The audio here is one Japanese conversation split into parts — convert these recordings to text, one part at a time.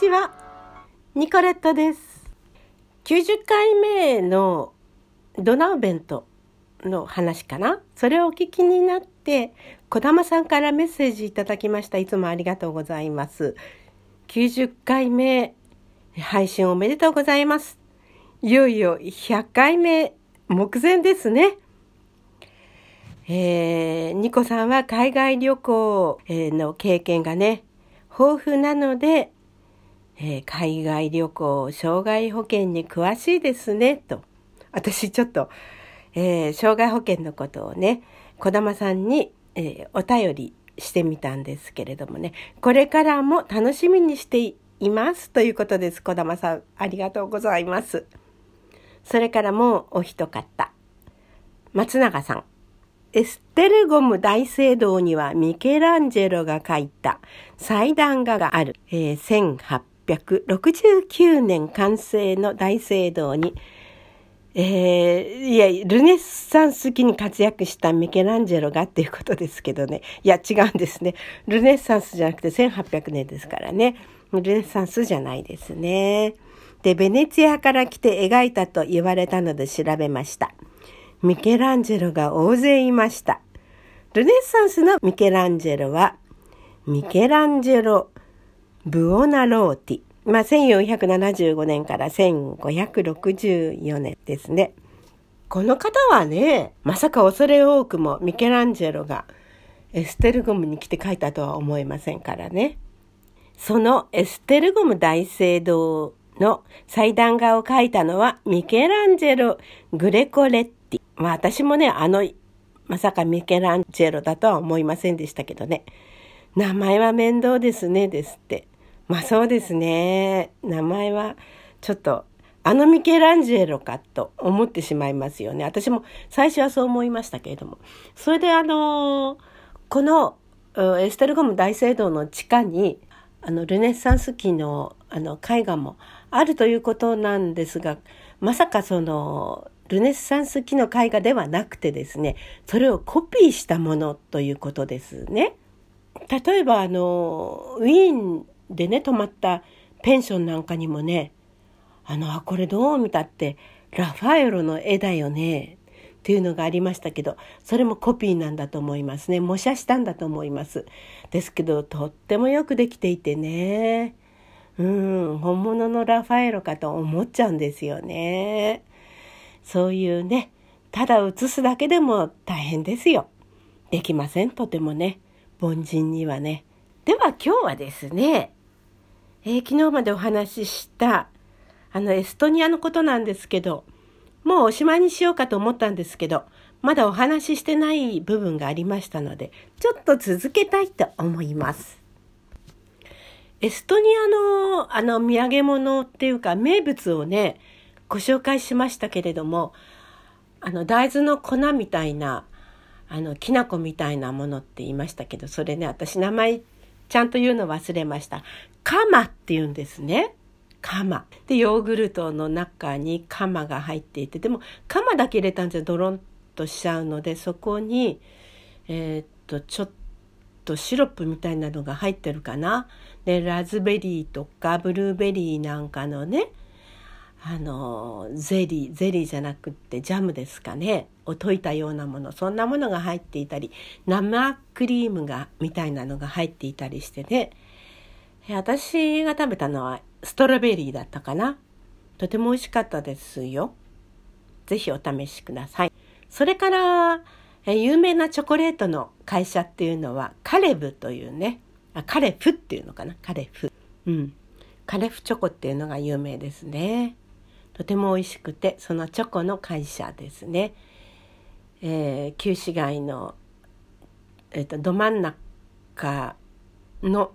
ちは。ニコレットです。90回目のドナウベントの話かなそれをお聞きになって、小玉さんからメッセージいただきました。いつもありがとうございます。90回目配信おめでとうございます。いよいよ100回目目前ですね。えー、ニコさんは海外旅行の経験がね、豊富なので、えー、海外旅行、障害保険に詳しいですね、と。私ちょっと、えー、障害保険のことをね、小玉さんに、えー、お便りしてみたんですけれどもね、これからも楽しみにしていますということです。小玉さん、ありがとうございます。それからもうお一方、松永さん。エステルゴム大聖堂にはミケランジェロが描いた祭壇画がある、えー、1869年完成の大聖堂に、えー、いや、ルネサンス期に活躍したミケランジェロがっていうことですけどね。いや、違うんですね。ルネサンスじゃなくて1800年ですからね。ルネサンスじゃないですね。で、ベネツィアから来て描いたと言われたので調べました。ミケランジェロが大勢いました。ルネッサンスのミケランジェロは、ミケランジェロ・ブオナローティ。まあ、1475年から1564年ですね。この方はね、まさか恐れ多くもミケランジェロがエステルゴムに来て書いたとは思いませんからね。そのエステルゴム大聖堂の祭壇画を描いたのはミケランジェロ・グレコレッティ。まあ私もね、あの、まさかミケランジェロだとは思いませんでしたけどね。名前は面倒ですね、ですって。まあそうですね。名前はちょっと、あのミケランジェロかと思ってしまいますよね。私も最初はそう思いましたけれども。それであの、このエステルゴム大聖堂の地下に、あの、ルネッサンス期のあの絵画もあるということなんですが、まさかその、ルネッサンス期の絵画ではなくてですね、それをコピーしたものということですね。例えばあの、ウィーンでね、泊まったペンションなんかにもね、あの、あ、これどう見たって、ラファエロの絵だよね。っていうのがありましたけど、それもコピーなんだと思いますね。模写したんだと思います。ですけど、とってもよくできていてね。うん、本物のラファエロかと思っちゃうんですよね。そういうね、ただ写すだけでも大変ですよ。できません、とてもね。凡人にはね。では今日はですね、えー、昨日までお話しした、あの、エストニアのことなんですけど、もうおしまいにしようかと思ったんですけど、まだお話ししてない部分がありましたので、ちょっと続けたいと思います。エストニアのあの土産物っていうか名物をね、ご紹介しましたけれども、あの大豆の粉みたいな、あのきな粉みたいなものって言いましたけど、それね、私名前ちゃんと言うの忘れました。カマって言うんですね。カマ。で、ヨーグルトの中にカマが入っていて、でもカマだけ入れたんじゃドロンとしちゃうので、そこに、えー、っと、ちょっとシロップみたいなのが入ってるかな。で、ラズベリーとかブルーベリーなんかのね、あの、ゼリー、ゼリーじゃなくってジャムですかね。を溶いたようなもの、そんなものが入っていたり、生クリームが、みたいなのが入っていたりしてね。私が食べたのはストロベリーだったかな。とても美味しかったですよ。ぜひお試しください。それから、有名なチョコレートの会社っていうのはカレブというね、あカレフっていうのかな、カレフ。うん。カレフチョコっていうのが有名ですね。とても美味しくて、そのチョコの会社ですね。えー、旧市街の、えーと、ど真ん中の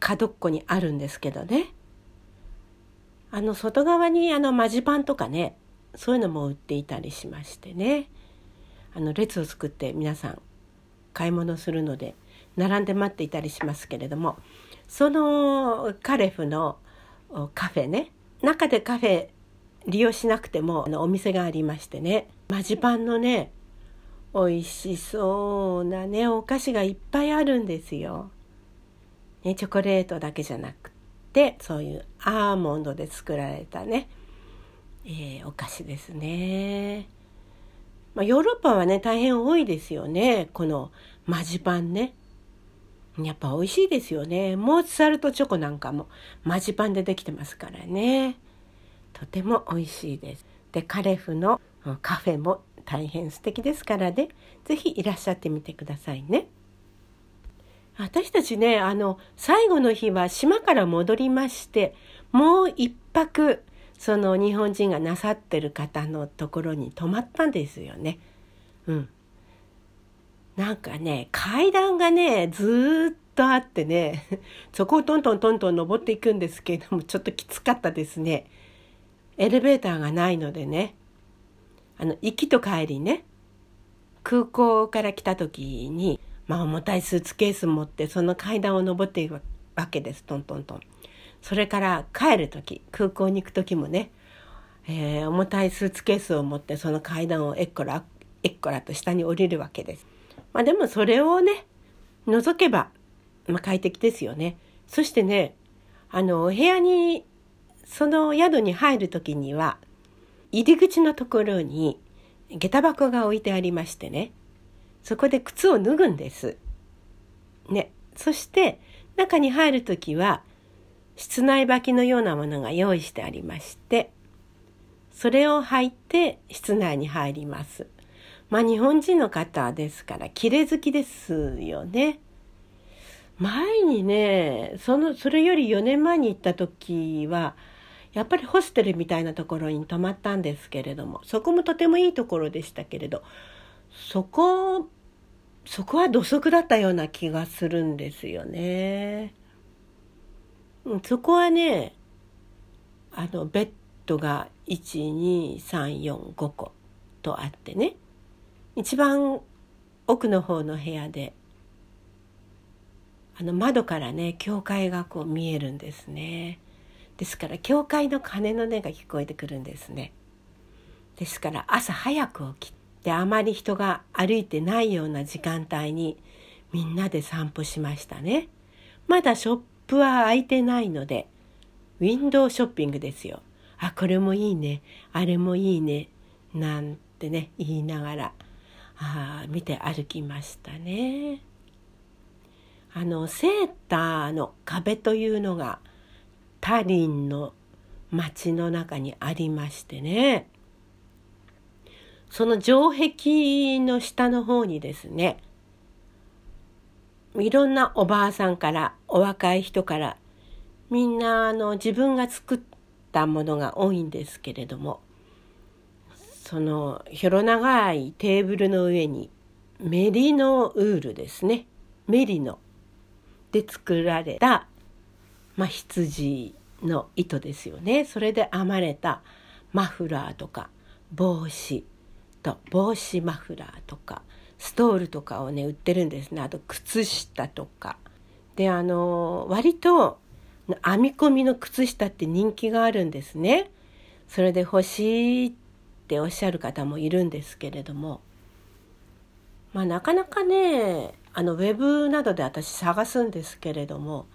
角っこにあるんですけどね。あの外側にあのマジパンとかね、そういうのも売っていたりしましてね。あの列を作って皆さん買い物するので並んで待っていたりしますけれどもそのカレフのカフェね中でカフェ利用しなくてもあのお店がありましてねマジパンのね美味しそうなねお菓子がいっぱいあるんですよ。ね、チョコレートだけじゃなくってそういうアーモンドで作られたね、えー、お菓子ですね。まあ、ヨーロッパはね大変多いですよねこのマジパンね。やっぱ美味しいですよね。モーツァルトチョコなんかもマジパンでできてますからね。とても美味しいです。でカレフのカフェも大変素敵ですからね。是非いらっしゃってみてくださいね。私たちねあの最後の日は島から戻りましてもう一泊その日本人がなさってる方のところに泊まったんですよね。うん、なんかね階段がねずっとあってね そこをトントントントン登っていくんですけれどもちょっときつかったですね。エレベーターがないのでねあの行きと帰りね空港から来た時にまあ、重たいスーツケース持ってその階段を上っていくわけですトントントン。それから帰る時空港に行く時もね、えー、重たいスーツケースを持ってその階段をえっこらえっこらと下に降りるわけです。まあ、でもそれをね除けば、まあ、快適ですよね。そしてねあのお部屋にその宿に入る時には入り口のところに下駄箱が置いてありましてねそこで靴を脱ぐんです。ね。そして中に入る時は室内履きのようなものが用意してありましてそれを履いて室内に入ります。まあ日本人の方ですから綺麗好きですよね。前にねそのそれより4年前に行った時はやっぱりホステルみたいなところに泊まったんですけれどもそこもとてもいいところでしたけれどそこそこは土足だったような気がするんですよね。そこはねあのベッドが12345個とあってね一番奥の方の部屋であの窓からね教会がこう見えるんですね。ですから教会の鐘の音が聞こえてくるんですね。ですから朝早く起きであまり人が歩いてないような時間帯にみんなで散歩しましたね。まだショップは開いてないのでウィンドウショッピングですよ。あこれもいいねあれもいいねなんてね言いながらあ見て歩きましたね。あのセーターの壁というのがタリンの街の中にありましてねその城壁の下の方にですねいろんなおばあさんからお若い人からみんなあの自分が作ったものが多いんですけれどもその広長いテーブルの上にメリノウールですねメリノで作られた、まあ、羊の糸ですよねそれで編まれたマフラーとか帽子と帽子マフラーとかストールとかをね売ってるんですねあと靴下とか。であの割と編み込みの靴下って人気があるんですね。それで欲しいってておっしゃる方もいるんですけれどもまあなかなかねあのウェブなどで私探すんですけれども、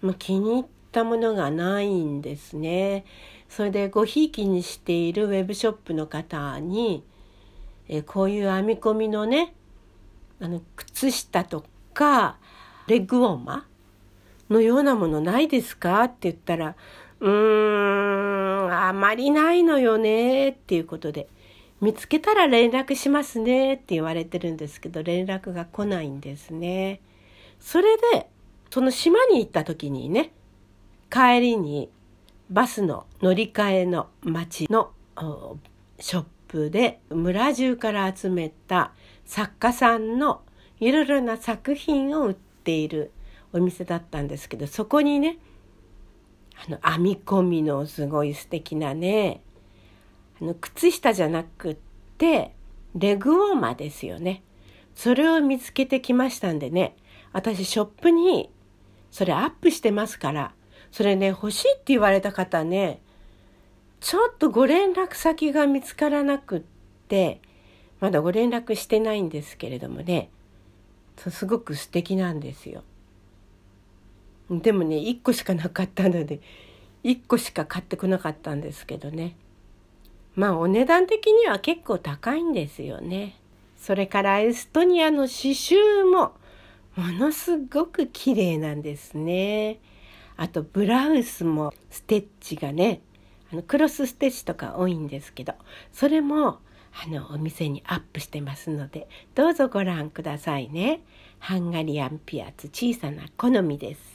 まあ、気に入ったものがないんですね。それでごひいきにしているウェブショップの方にえ、こういう編み込みのねあの靴下とかレッグウォーマーのようなものないですかって言ったらうーんあまりないのよねっていうことで見つけたら連絡しますねって言われてるんですけど連絡が来ないんですね。それでその島に行った時にね帰りにバスの乗り換えの町のショッププで村中から集めた作家さんのいろいろな作品を売っているお店だったんですけどそこにねあの編み込みのすごい素敵なねあの靴下じゃなくってレグウォーマーですよねそれを見つけてきましたんでね私ショップにそれアップしてますからそれね欲しいって言われた方ねちょっとご連絡先が見つからなくってまだご連絡してないんですけれどもねすごく素敵なんですよ。でもね1個しかなかったので1個しか買ってこなかったんですけどねまあお値段的には結構高いんですよね。それからエストニアの刺繍もものすごく綺麗なんですね。あとブラウスもステッチがねあのクロスステッチとか多いんですけどそれもあのお店にアップしてますのでどうぞご覧くださいね。ハンガリアンピアツ小さな好みです。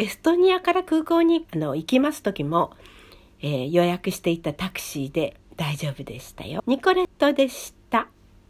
エストニアから空港にあの行きます時も、えー、予約していたタクシーで大丈夫でしたよ。ニコレットでした。